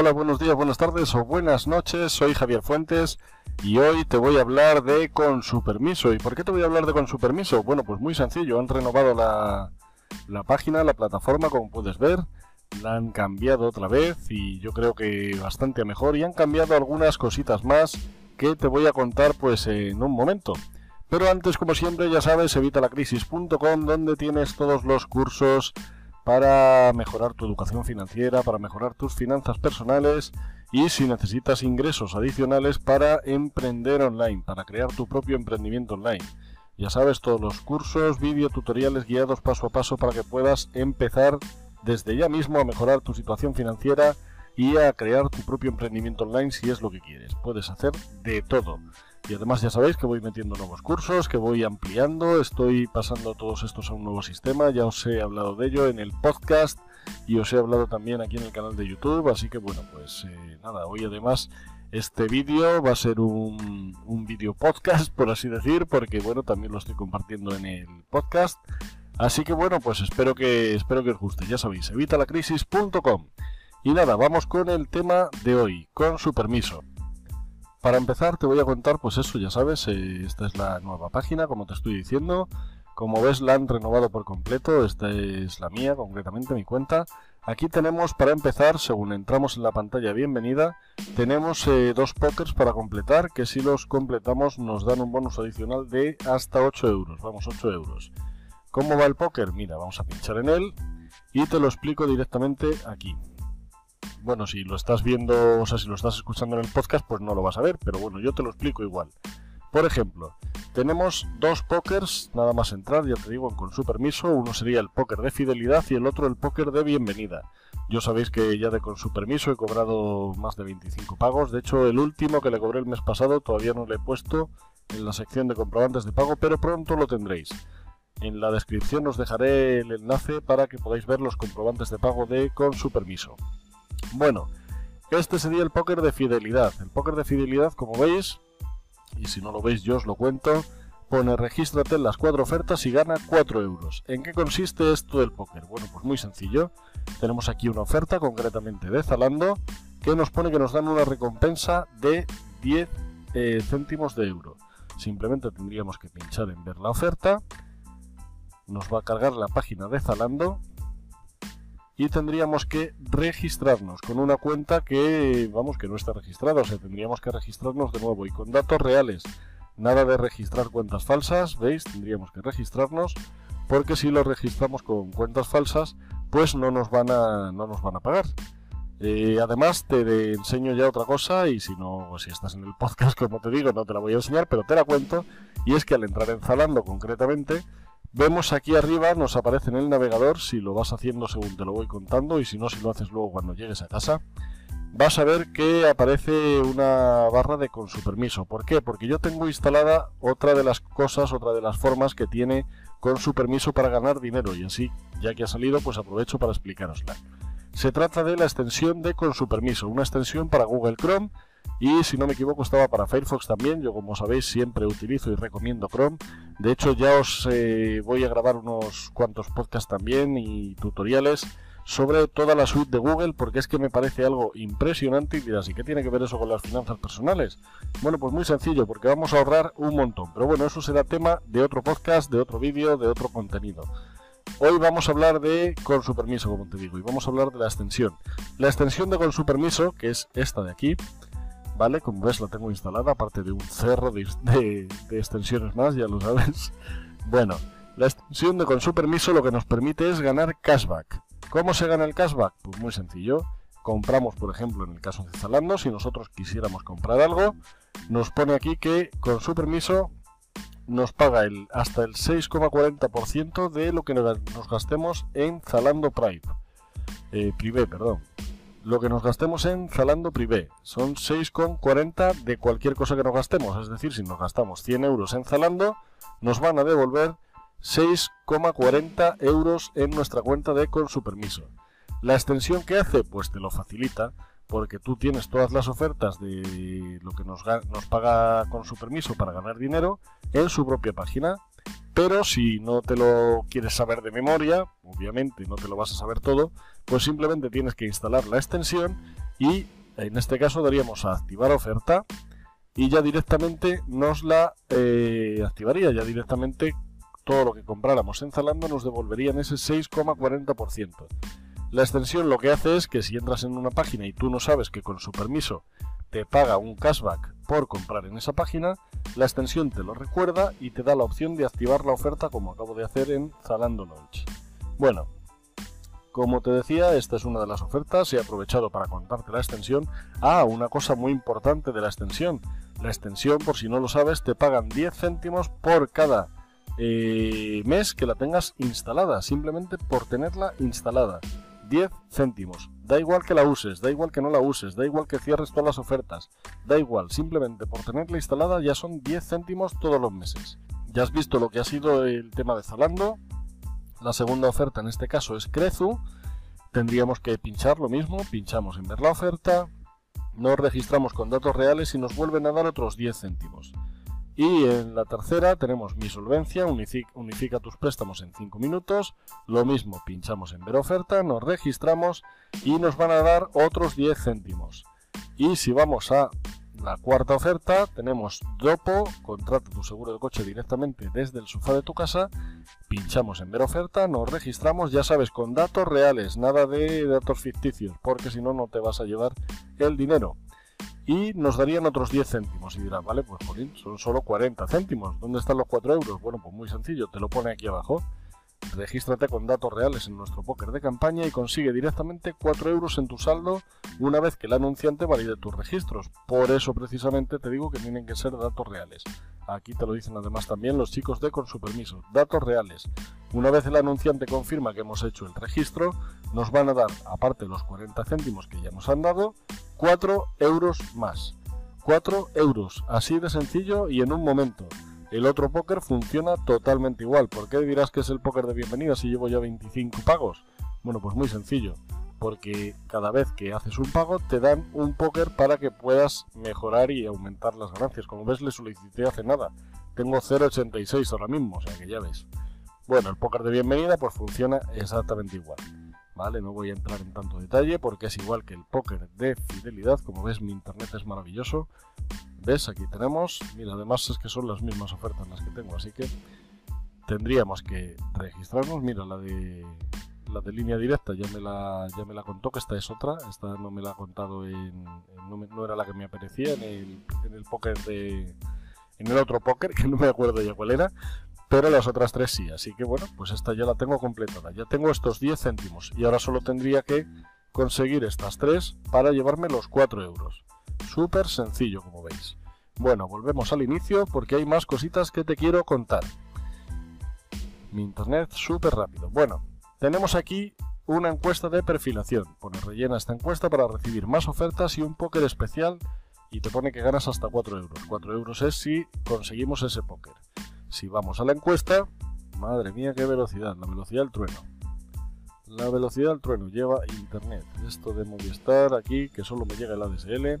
Hola, buenos días, buenas tardes o buenas noches. Soy Javier Fuentes y hoy te voy a hablar de Con su permiso. ¿Y por qué te voy a hablar de Con su permiso? Bueno, pues muy sencillo. Han renovado la, la página, la plataforma, como puedes ver. La han cambiado otra vez y yo creo que bastante mejor. Y han cambiado algunas cositas más que te voy a contar pues en un momento. Pero antes, como siempre, ya sabes, evitalacrisis.com, donde tienes todos los cursos para mejorar tu educación financiera, para mejorar tus finanzas personales y si necesitas ingresos adicionales para emprender online, para crear tu propio emprendimiento online. Ya sabes, todos los cursos, vídeo, tutoriales guiados paso a paso para que puedas empezar desde ya mismo a mejorar tu situación financiera y a crear tu propio emprendimiento online si es lo que quieres. Puedes hacer de todo. Y además ya sabéis que voy metiendo nuevos cursos, que voy ampliando, estoy pasando todos estos a un nuevo sistema, ya os he hablado de ello en el podcast y os he hablado también aquí en el canal de YouTube, así que bueno, pues eh, nada, hoy además este vídeo va a ser un, un vídeo podcast, por así decir, porque bueno, también lo estoy compartiendo en el podcast. Así que bueno, pues espero que, espero que os guste, ya sabéis, evitalacrisis.com. Y nada, vamos con el tema de hoy, con su permiso. Para empezar te voy a contar, pues eso, ya sabes, eh, esta es la nueva página, como te estoy diciendo. Como ves, la han renovado por completo, esta es la mía, concretamente mi cuenta. Aquí tenemos, para empezar, según entramos en la pantalla bienvenida, tenemos eh, dos pokers para completar, que si los completamos nos dan un bonus adicional de hasta 8 euros, vamos, 8 euros. ¿Cómo va el póker? Mira, vamos a pinchar en él y te lo explico directamente aquí bueno, si lo estás viendo, o sea, si lo estás escuchando en el podcast, pues no lo vas a ver, pero bueno, yo te lo explico igual. Por ejemplo, tenemos dos pokers, nada más entrar, ya te digo, con su permiso. Uno sería el póker de fidelidad y el otro el póker de bienvenida. Yo sabéis que ya de con su permiso he cobrado más de 25 pagos. De hecho, el último que le cobré el mes pasado todavía no le he puesto en la sección de comprobantes de pago, pero pronto lo tendréis. En la descripción os dejaré el enlace para que podáis ver los comprobantes de pago de con su permiso. Bueno, este sería el póker de fidelidad. El póker de fidelidad, como veis, y si no lo veis yo os lo cuento, pone regístrate en las cuatro ofertas y gana 4 euros. ¿En qué consiste esto del póker? Bueno, pues muy sencillo. Tenemos aquí una oferta, concretamente de Zalando, que nos pone que nos dan una recompensa de 10 eh, céntimos de euro. Simplemente tendríamos que pinchar en ver la oferta. Nos va a cargar la página de Zalando y tendríamos que registrarnos con una cuenta que, vamos, que no está registrada, o sea, tendríamos que registrarnos de nuevo y con datos reales. Nada de registrar cuentas falsas, ¿veis? Tendríamos que registrarnos porque si lo registramos con cuentas falsas, pues no nos van a, no nos van a pagar. Eh, además, te enseño ya otra cosa y si no, si estás en el podcast, como te digo, no te la voy a enseñar, pero te la cuento. Y es que al entrar en Zalando concretamente, Vemos aquí arriba, nos aparece en el navegador, si lo vas haciendo según te lo voy contando y si no, si lo haces luego cuando llegues a casa, vas a ver que aparece una barra de con su permiso. ¿Por qué? Porque yo tengo instalada otra de las cosas, otra de las formas que tiene con su permiso para ganar dinero y así, ya que ha salido, pues aprovecho para explicarosla. Se trata de la extensión de con su permiso, una extensión para Google Chrome y si no me equivoco estaba para Firefox también. Yo como sabéis siempre utilizo y recomiendo Chrome. De hecho ya os eh, voy a grabar unos cuantos podcasts también y tutoriales sobre toda la suite de Google porque es que me parece algo impresionante y dirás, ¿y qué tiene que ver eso con las finanzas personales? Bueno, pues muy sencillo, porque vamos a ahorrar un montón. Pero bueno, eso será tema de otro podcast, de otro vídeo, de otro contenido. Hoy vamos a hablar de con su permiso, como te digo, y vamos a hablar de la extensión. La extensión de con su permiso, que es esta de aquí, ¿vale? Como ves la tengo instalada, aparte de un cerro de, extensiones más, ya lo sabes. Bueno, la extensión de con su permiso lo que nos permite es ganar cashback. ¿Cómo se gana el cashback? Pues muy sencillo. Compramos, por ejemplo, en el caso de Zalando, si nosotros quisiéramos comprar algo, nos pone aquí que con su permiso nos paga el, hasta el 6,40% de lo que nos gastemos en Zalando Prime. Eh, Privé, perdón lo que nos gastemos en Zalando Privé. Son 6,40 de cualquier cosa que nos gastemos. Es decir, si nos gastamos 100 euros en Zalando, nos van a devolver 6,40 euros en nuestra cuenta de con su permiso. La extensión que hace, pues te lo facilita, porque tú tienes todas las ofertas de lo que nos, nos paga con su permiso para ganar dinero en su propia página pero si no te lo quieres saber de memoria, obviamente no te lo vas a saber todo, pues simplemente tienes que instalar la extensión y en este caso daríamos a activar oferta y ya directamente nos la eh, activaría, ya directamente todo lo que compráramos en Zalando nos devolverían ese 6,40%. La extensión lo que hace es que si entras en una página y tú no sabes que con su permiso te paga un cashback por comprar en esa página, la extensión te lo recuerda y te da la opción de activar la oferta como acabo de hacer en Zalando Launch. Bueno, como te decía, esta es una de las ofertas, he aprovechado para contarte la extensión. Ah, una cosa muy importante de la extensión. La extensión, por si no lo sabes, te pagan 10 céntimos por cada eh, mes que la tengas instalada, simplemente por tenerla instalada. 10 céntimos. Da igual que la uses, da igual que no la uses, da igual que cierres todas las ofertas, da igual, simplemente por tenerla instalada ya son 10 céntimos todos los meses. Ya has visto lo que ha sido el tema de Zalando. La segunda oferta en este caso es Crezu. Tendríamos que pinchar lo mismo, pinchamos en ver la oferta, nos registramos con datos reales y nos vuelven a dar otros 10 céntimos. Y en la tercera tenemos mi solvencia, unifica tus préstamos en 5 minutos. Lo mismo, pinchamos en ver oferta, nos registramos y nos van a dar otros 10 céntimos. Y si vamos a la cuarta oferta, tenemos Dopo, contrata tu seguro de coche directamente desde el sofá de tu casa, pinchamos en ver oferta, nos registramos, ya sabes, con datos reales, nada de datos ficticios, porque si no, no te vas a llevar el dinero y nos darían otros 10 céntimos. Y dirán, vale, pues jolín, son solo 40 céntimos. ¿Dónde están los 4 euros? Bueno, pues muy sencillo, te lo pone aquí abajo. Regístrate con datos reales en nuestro póker de campaña y consigue directamente 4 euros en tu saldo una vez que el anunciante valide tus registros. Por eso precisamente te digo que tienen que ser datos reales. Aquí te lo dicen además también los chicos de Con su permiso. Datos reales. Una vez el anunciante confirma que hemos hecho el registro, nos van a dar, aparte de los 40 céntimos que ya nos han dado, 4 euros más. 4 euros, así de sencillo y en un momento. El otro póker funciona totalmente igual. ¿Por qué dirás que es el póker de bienvenida si llevo ya 25 pagos? Bueno, pues muy sencillo. Porque cada vez que haces un pago te dan un póker para que puedas mejorar y aumentar las ganancias. Como ves, le solicité hace nada. Tengo 0.86 ahora mismo, o sea que ya ves. Bueno, el póker de bienvenida pues funciona exactamente igual. No voy a entrar en tanto detalle porque es igual que el póker de fidelidad. Como ves, mi internet es maravilloso. ¿Ves? Aquí tenemos. Mira, además es que son las mismas ofertas las que tengo, así que tendríamos que registrarnos. Mira, la de la de línea directa ya me la, ya me la contó, que esta es otra. Esta no me la ha contado en. no, era la que me aparecía en el, en el póker de. En el otro póker, que no me acuerdo ya cuál era, pero las otras tres sí. Así que bueno, pues esta ya la tengo completada. Ya tengo estos 10 céntimos y ahora solo tendría que conseguir estas tres para llevarme los 4 euros. Súper sencillo, como veis. Bueno, volvemos al inicio porque hay más cositas que te quiero contar. Mi internet súper rápido. Bueno, tenemos aquí una encuesta de perfilación. Pone rellena esta encuesta para recibir más ofertas y un póker especial y te pone que ganas hasta 4 euros. 4 euros es si conseguimos ese póker. Si vamos a la encuesta, madre mía, qué velocidad, la velocidad del trueno. La velocidad del trueno lleva internet. Esto de Movistar aquí, que solo me llega el ADSL.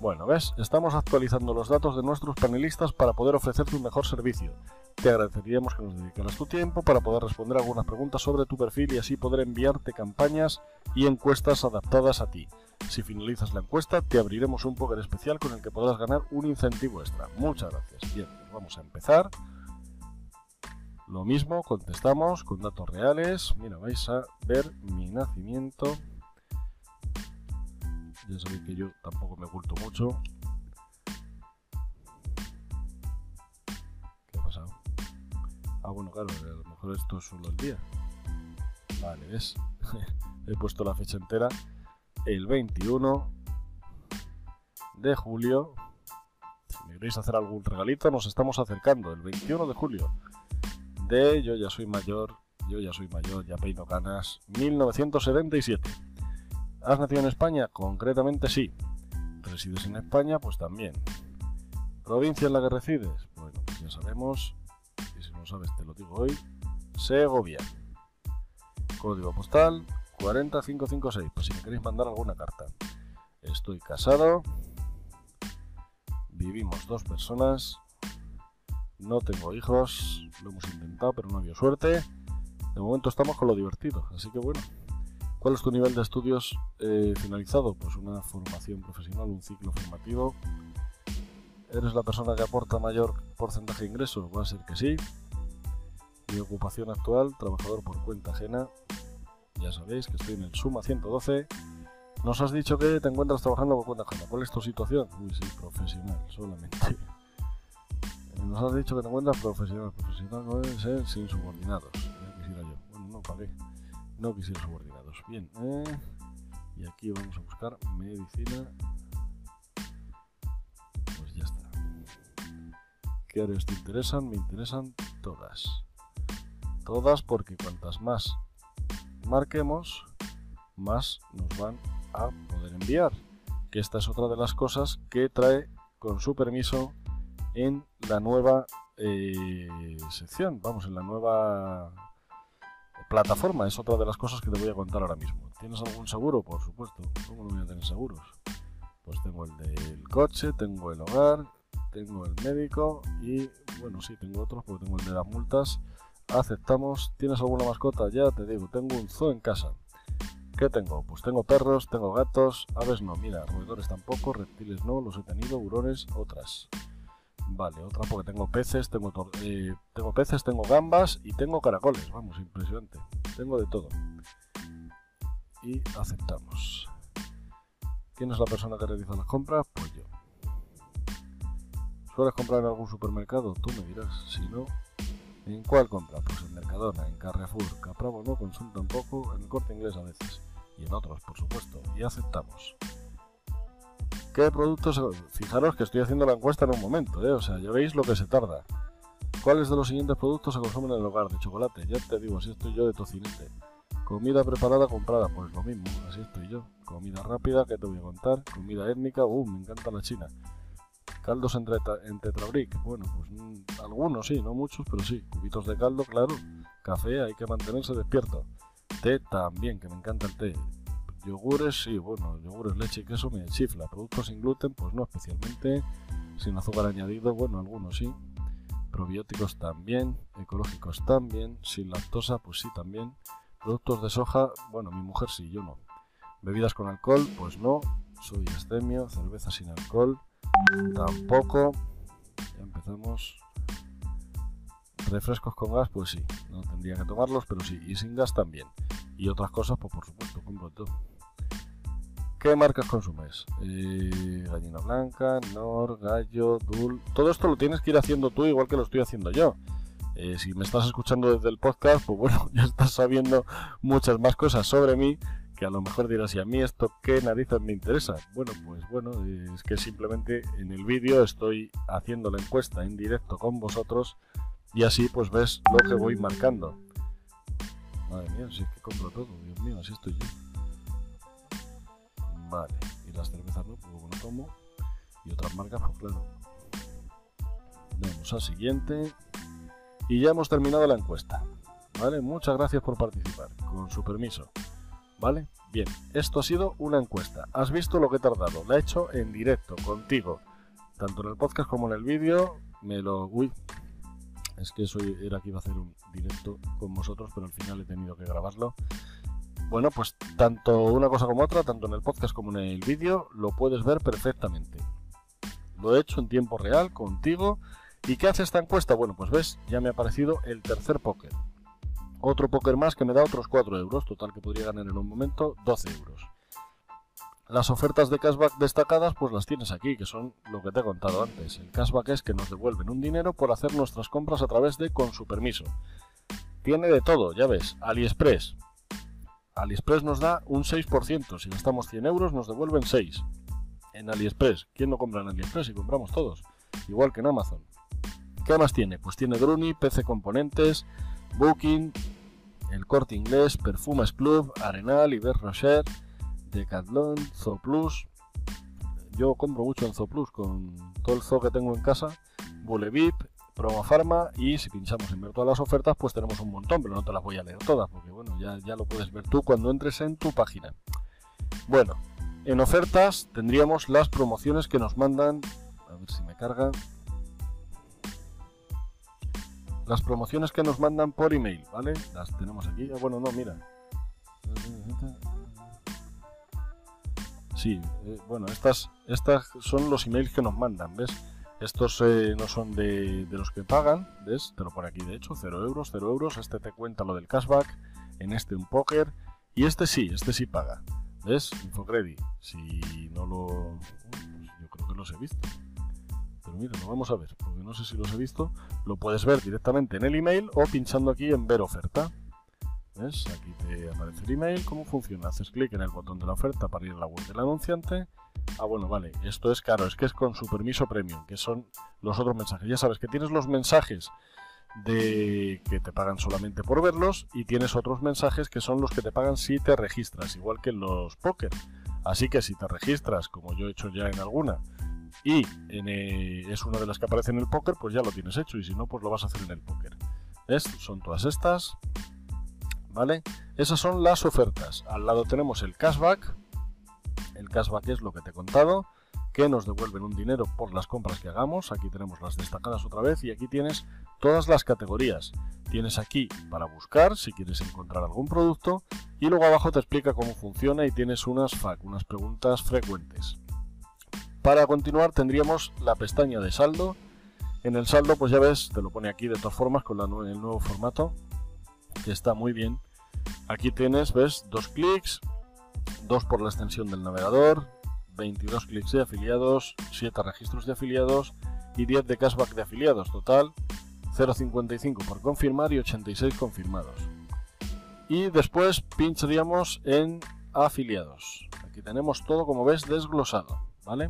Bueno, ¿ves? Estamos actualizando los datos de nuestros panelistas para poder ofrecerte un mejor servicio. Te agradeceríamos que nos dedicaras tu tiempo para poder responder algunas preguntas sobre tu perfil y así poder enviarte campañas y encuestas adaptadas a ti. Si finalizas la encuesta, te abriremos un póker especial con el que podrás ganar un incentivo extra. Muchas gracias. Bien, vamos a empezar. Lo mismo, contestamos con datos reales. Mira, vais a ver mi nacimiento. Ya sabéis que yo tampoco me oculto mucho. ¿Qué ha pasado? Ah, bueno, claro, a lo mejor esto es solo el día. Vale, ¿ves? He puesto la fecha entera. El 21 de julio. Si me queréis hacer algún regalito, nos estamos acercando. El 21 de julio de Yo ya soy mayor, yo ya soy mayor, ya peino canas, 1977. ¿Has nacido en España? Concretamente sí. ¿Resides en España? Pues también. ¿Provincia en la que resides? Bueno, pues ya sabemos, y si no sabes te lo digo hoy, Segovia. Código postal 40556, por si me queréis mandar alguna carta. Estoy casado, vivimos dos personas, no tengo hijos, lo hemos intentado, pero no ha habido suerte. De momento estamos con lo divertido, así que bueno. ¿Cuál es tu nivel de estudios eh, finalizado? Pues una formación profesional, un ciclo formativo. ¿Eres la persona que aporta mayor porcentaje de ingresos? Va a ser que sí. Mi ocupación actual, trabajador por cuenta ajena. Ya sabéis que estoy en el Suma 112. Nos has dicho que te encuentras trabajando por cuenta ajena. ¿Cuál es tu situación? Uy, sí, profesional, solamente. Nos has dicho que te encuentras profesional. Profesional no debe ser sin subordinados. Ya quisiera yo. Bueno, no, ¿para qué? No quisiera subordinados. Bien. Eh, y aquí vamos a buscar medicina. Pues ya está. ¿Qué áreas te interesan? Me interesan todas. Todas porque cuantas más marquemos, más nos van a poder enviar. Que esta es otra de las cosas que trae con su permiso en la nueva eh, sección, vamos, en la nueva plataforma. Es otra de las cosas que te voy a contar ahora mismo. ¿Tienes algún seguro? Por supuesto. ¿Cómo no voy a tener seguros? Pues tengo el del coche, tengo el hogar, tengo el médico y, bueno, sí, tengo otros porque tengo el de las multas. Aceptamos. ¿Tienes alguna mascota? Ya te digo, tengo un zoo en casa. ¿Qué tengo? Pues tengo perros, tengo gatos, aves no, mira, roedores tampoco, reptiles no, los he tenido, hurones, otras. Vale, otra porque tengo peces, tengo, eh, tengo peces, tengo gambas y tengo caracoles. Vamos, impresionante. Tengo de todo. Y aceptamos. ¿Quién es la persona que realiza las compras? Pues yo. ¿Sueles comprar en algún supermercado? Tú me dirás. Si no, ¿en cuál compra? Pues en Mercadona, en Carrefour, Capravo no, Consum tampoco, en el corte inglés a veces. Y en otros, por supuesto. Y aceptamos. ¿Qué productos? Fijaros que estoy haciendo la encuesta en un momento, ¿eh? o sea, ya veis lo que se tarda. ¿Cuáles de los siguientes productos se consumen en el hogar? De chocolate, ya te digo, así estoy yo de tocinete. Comida preparada, comprada, pues lo mismo, así estoy yo. Comida rápida, ¿qué te voy a contar? Comida étnica, uh, me encanta la china. Caldos en, en tetrabric, bueno, pues mm, algunos sí, no muchos, pero sí. Cubitos de caldo, claro. Café, hay que mantenerse despierto. Té también, que me encanta el té. Yogures, sí, bueno, yogures, leche y queso me chifla. Productos sin gluten, pues no especialmente. Sin azúcar añadido, bueno, algunos sí. Probióticos también, ecológicos también. Sin lactosa, pues sí también. Productos de soja, bueno, mi mujer sí, yo no. Bebidas con alcohol, pues no. Soy estemio, cerveza sin alcohol, tampoco. Ya empezamos. Refrescos con gas, pues sí, no tendría que tomarlos, pero sí, y sin gas también. Y otras cosas, pues por supuesto, compro todo. ¿Qué marcas consumes? Eh, gallina blanca, Nor, Gallo, Dul. Todo esto lo tienes que ir haciendo tú igual que lo estoy haciendo yo. Eh, si me estás escuchando desde el podcast, pues bueno, ya estás sabiendo muchas más cosas sobre mí que a lo mejor dirás, ¿y a mí esto qué narices me interesa? Bueno, pues bueno, es que simplemente en el vídeo estoy haciendo la encuesta en directo con vosotros y así pues ves lo que voy marcando. Madre mía, si es que compro todo, Dios mío, así estoy yo. Vale, y las cervezas no, porque no tomo. Y otras marcas, pues claro. Vamos al siguiente. Y ya hemos terminado la encuesta. ¿Vale? Muchas gracias por participar, con su permiso. ¿Vale? Bien, esto ha sido una encuesta. Has visto lo que he tardado. La he hecho en directo, contigo. Tanto en el podcast como en el vídeo. Me lo... Uy. Es que eso era que iba a hacer un directo con vosotros, pero al final he tenido que grabarlo. Bueno, pues tanto una cosa como otra, tanto en el podcast como en el vídeo, lo puedes ver perfectamente. Lo he hecho en tiempo real contigo. ¿Y qué hace esta encuesta? Bueno, pues ves, ya me ha aparecido el tercer póker. Otro póker más que me da otros 4 euros, total que podría ganar en un momento 12 euros. Las ofertas de cashback destacadas pues las tienes aquí, que son lo que te he contado antes. El cashback es que nos devuelven un dinero por hacer nuestras compras a través de con su permiso. Tiene de todo, ya ves, AliExpress, AliExpress nos da un 6%. Si gastamos 100 euros, nos devuelven 6 en AliExpress. ¿Quién no compra en AliExpress? Y compramos todos. Igual que en Amazon. ¿Qué más tiene? Pues tiene Druni, PC Componentes, Booking, El Corte Inglés, Perfumes Club, Arenal, Iber Rocher, Decathlon, Zooplus. Yo compro mucho en Zooplus con todo el zoo que tengo en casa. Bulevip, Promo Pharma y si pinchamos en ver todas las ofertas pues tenemos un montón, pero no te las voy a leer todas porque bueno, ya, ya lo puedes ver tú cuando entres en tu página. Bueno, en ofertas tendríamos las promociones que nos mandan, a ver si me carga, las promociones que nos mandan por email, ¿vale? Las tenemos aquí, ah, bueno, no, mira. Sí, eh, bueno, estas, estas son los emails que nos mandan, ¿ves? Estos eh, no son de, los que pagan, ¿ves? Te lo pone aquí, de hecho, 0 euros, 0 euros. Este te cuenta lo del cashback, en este un póker. Y este sí, este sí paga. ¿Ves? Infocredit. Si no lo... Pues yo creo que los he visto. Pero mira, lo vamos a ver, porque no sé si los he visto. Lo puedes ver directamente en el email o pinchando aquí en ver oferta. ¿Ves? Aquí te aparece el email. ¿Cómo funciona? Haces clic en el botón de la oferta para ir a la web del anunciante. Ah, bueno, vale. Esto es caro. Es que es con su permiso premium, que son los otros mensajes. Ya sabes que tienes los mensajes de que te pagan solamente por verlos y tienes otros mensajes que son los que te pagan si te registras, igual que en los póker. Así que si te registras, como yo he hecho ya en alguna, y eh, es una de las que aparece en el póker, pues ya lo tienes hecho y si no, pues lo vas a hacer en el póker. Son todas estas. ¿Vale? Esas son las ofertas. Al lado tenemos el cashback. El cashback es lo que te he contado, que nos devuelven un dinero por las compras que hagamos. Aquí tenemos las destacadas otra vez y aquí tienes todas las categorías. Tienes aquí para buscar si quieres encontrar algún producto y luego abajo te explica cómo funciona y tienes unas FAQ, unas preguntas frecuentes. Para continuar tendríamos la pestaña de saldo. En el saldo pues ya ves, te lo pone aquí de todas formas con el nuevo formato que está muy bien Aquí tienes, ves, dos clics, dos por la extensión del navegador, 22 clics de afiliados, 7 registros de afiliados y 10 de cashback de afiliados. Total, 0,55 por confirmar y 86 confirmados. Y después pincharíamos en afiliados. Aquí tenemos todo, como ves, desglosado, ¿vale?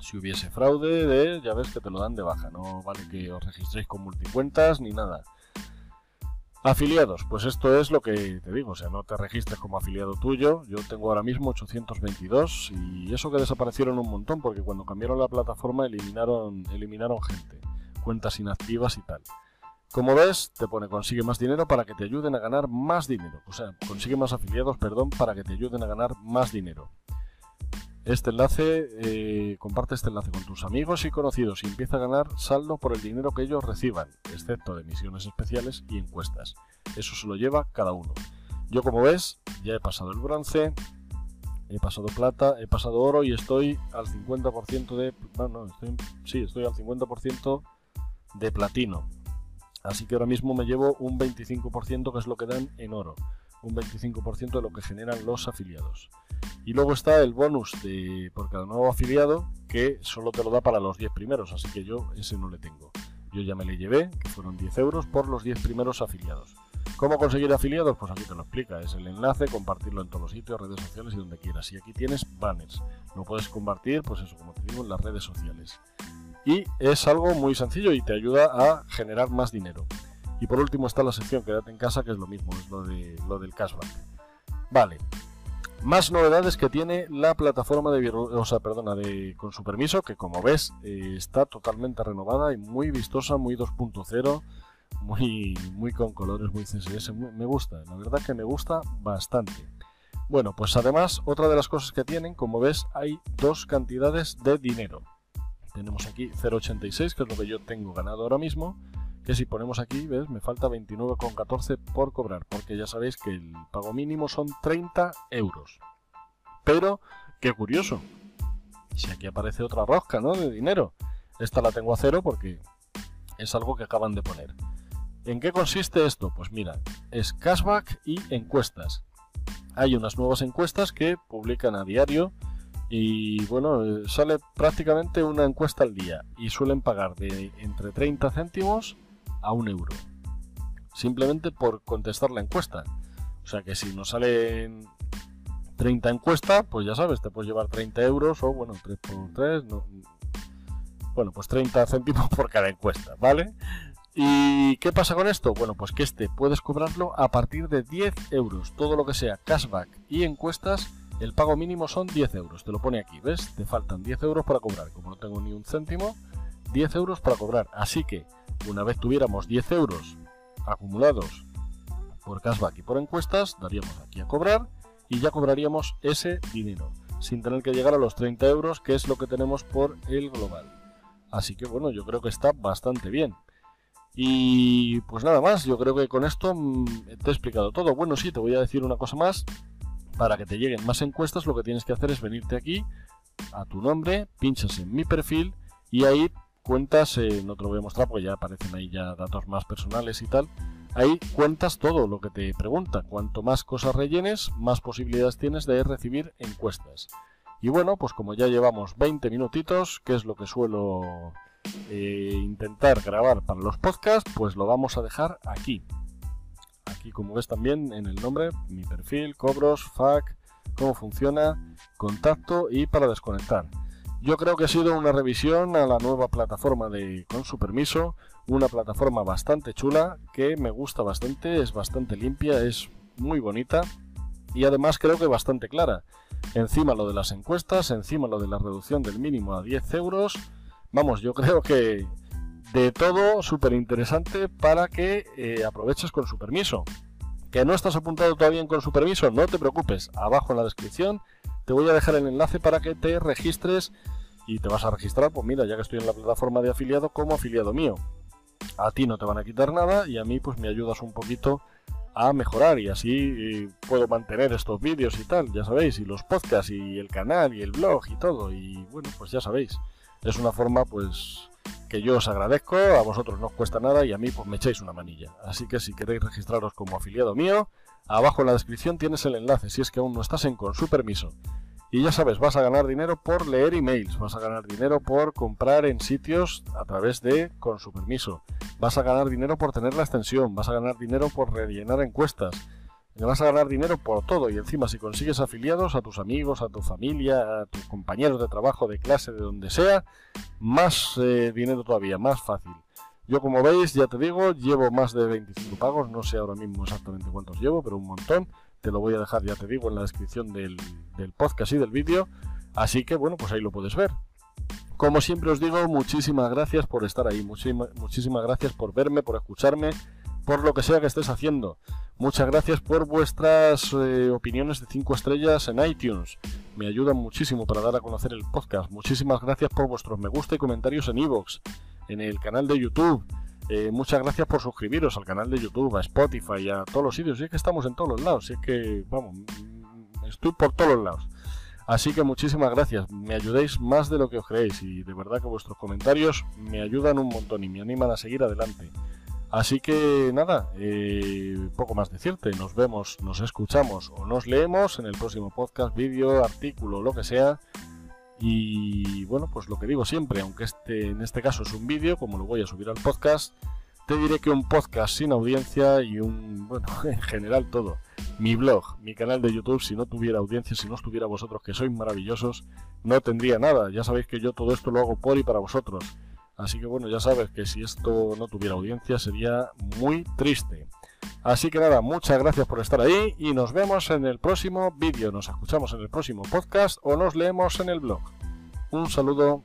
Si hubiese fraude, de, ya ves que te lo dan de baja, no vale que os registréis con multicuentas ni nada. Afiliados, pues esto es lo que te digo, o sea, no te registres como afiliado tuyo. Yo tengo ahora mismo 822 y eso que desaparecieron un montón porque cuando cambiaron la plataforma eliminaron, eliminaron gente, cuentas inactivas y tal. Como ves, te pone consigue más dinero para que te ayuden a ganar más dinero. O sea, consigue más afiliados, perdón, para que te ayuden a ganar más dinero. Este enlace, eh, comparte este enlace con tus amigos y conocidos y empieza a ganar saldo por el dinero que ellos reciban, excepto de misiones especiales y encuestas. Eso se lo lleva cada uno. Yo como ves, ya he pasado el bronce, he pasado plata, he pasado oro y estoy al 50% de... Bueno, estoy, sí, estoy al 50% de platino. Así que ahora mismo me llevo un 25% que es lo que dan en oro. Un 25% de lo que generan los afiliados. Y luego está el bonus de por cada nuevo afiliado que solo te lo da para los 10 primeros, así que yo ese no le tengo. Yo ya me le llevé, que fueron 10 euros por los 10 primeros afiliados. ¿Cómo conseguir afiliados? Pues aquí te lo explica. Es el enlace, compartirlo en todos los sitios, redes sociales y donde quieras. Y aquí tienes banners. Lo puedes compartir, pues eso, como te digo, en las redes sociales. Y es algo muy sencillo y te ayuda a generar más dinero. Y por último está la sección Quédate en casa, que es lo mismo, es lo, de, lo del cashback. Vale, más novedades que tiene la plataforma de, o sea, perdona, de con su permiso, que como ves eh, está totalmente renovada y muy vistosa, muy 2.0, muy, muy con colores, muy CSS. me gusta, la verdad que me gusta bastante. Bueno, pues además, otra de las cosas que tienen, como ves, hay dos cantidades de dinero. Tenemos aquí 0.86, que es lo que yo tengo ganado ahora mismo, que si ponemos aquí, ¿ves? Me falta 29,14 por cobrar, porque ya sabéis que el pago mínimo son 30 euros. Pero, qué curioso, si aquí aparece otra rosca, ¿no? De dinero. Esta la tengo a cero porque es algo que acaban de poner. ¿En qué consiste esto? Pues mira, es cashback y encuestas. Hay unas nuevas encuestas que publican a diario y bueno, eh, sale prácticamente una encuesta al día y suelen pagar de entre 30 céntimos a un euro. Simplemente por contestar la encuesta. O sea que si nos salen 30 encuestas, pues ya sabes, te puedes llevar 30 euros o bueno, 3 por 3, bueno, pues 30 céntimos por cada encuesta, ¿vale? ¿Y qué pasa con esto? Bueno, pues que este puedes cobrarlo a partir de 10 euros. Todo lo que sea cashback y encuestas, el pago mínimo son 10 euros. Te lo pone aquí, ¿ves? Te faltan 10 euros para cobrar. Como no tengo ni un céntimo, 10 euros para cobrar. Así que una vez tuviéramos 10 euros acumulados por cashback y por encuestas, daríamos aquí a cobrar y ya cobraríamos ese dinero, sin tener que llegar a los 30 euros, que es lo que tenemos por el global. Así que bueno, yo creo que está bastante bien. Y pues nada más, yo creo que con esto mm, te he explicado todo. Bueno, sí, te voy a decir una cosa más, Para que te lleguen más encuestas, lo que tienes que hacer es venirte aquí a tu nombre, pinchas en mi perfil y ahí cuentas, eh, no te lo voy a mostrar porque ya aparecen ahí ya datos más personales y tal. Ahí cuentas todo lo que te pregunta. Cuanto más cosas rellenes, más posibilidades tienes de recibir encuestas. Y bueno, pues como ya llevamos 20 minutitos, que es lo que suelo eh, intentar grabar para los podcasts, pues lo vamos a dejar aquí. Aquí como ves también en el nombre, mi perfil, cobros, FAQ, cómo funciona, contacto y para desconectar. Yo creo que ha sido una revisión a la nueva plataforma de Con su permiso, una plataforma bastante chula que me gusta bastante, es bastante limpia, es muy bonita y además creo que bastante clara. Encima lo de las encuestas, encima lo de la reducción del mínimo a 10 euros. Vamos, yo creo que de todo súper interesante para que eh, aproveches con su permiso. ¿Que no estás apuntado todavía con su permiso? No te preocupes, abajo en la descripción te voy a dejar el enlace para que te registres y te vas a registrar, pues mira, ya que estoy en la plataforma de afiliado como afiliado mío. A ti no te van a quitar nada y a mí pues me ayudas un poquito a mejorar y así eh, puedo mantener estos vídeos y tal, ya sabéis, y los podcasts y el canal y el blog y todo y bueno, pues ya sabéis. Es una forma pues que yo os agradezco, a vosotros no os cuesta nada y a mí pues me echáis una manilla. Así que si queréis registraros como afiliado mío, abajo en la descripción tienes el enlace si es que aún no estás en con su permiso. Y ya sabes, vas a ganar dinero por leer emails, vas a ganar dinero por comprar en sitios a través de con su permiso, vas a ganar dinero por tener la extensión, vas a ganar dinero por rellenar encuestas, vas a ganar dinero por todo y encima si consigues afiliados a tus amigos, a tu familia, a tus compañeros de trabajo, de clase, de donde sea, más eh, dinero todavía, más fácil. Yo como veis, ya te digo, llevo más de 25 pagos, no sé ahora mismo exactamente cuántos llevo, pero un montón. Te lo voy a dejar, ya te digo, en la descripción del, podcast y del vídeo. Así que bueno, pues ahí lo puedes ver. Como siempre os digo, muchísimas gracias por estar ahí, muchísimas gracias por verme, por escucharme, por lo que sea que estés haciendo. Muchas gracias por vuestras eh, opiniones de 5 estrellas en iTunes. Me ayudan muchísimo para dar a conocer el podcast. Muchísimas gracias por vuestros me gusta y comentarios en iVoox en el canal de YouTube. Eh, muchas gracias por suscribiros al canal de YouTube, a Spotify, a todos los sitios. Y es que estamos en todos los lados. es que, vamos, mm, estoy por todos los lados. Así que muchísimas gracias. Me ayudéis más de lo que os creéis. Y de verdad que vuestros comentarios me ayudan un montón y me animan a seguir adelante. Así que nada, eh, poco más decirte. Nos vemos, nos escuchamos o nos leemos en el próximo podcast, vídeo, artículo, lo que sea. Y bueno, pues lo que digo siempre, aunque este en este caso es un vídeo, como lo voy a subir al podcast, te diré que un podcast sin audiencia y un, bueno, en general todo, mi blog, mi canal de YouTube, si no tuviera audiencia, si no estuviera vosotros, que sois maravillosos, no tendría nada. Ya sabéis que yo todo esto lo hago por y para vosotros. Así que bueno, ya sabes que si esto no tuviera audiencia sería muy triste. Así que nada, muchas gracias por estar ahí y nos vemos en el próximo vídeo, nos escuchamos en el próximo podcast o nos leemos en el blog. Un saludo.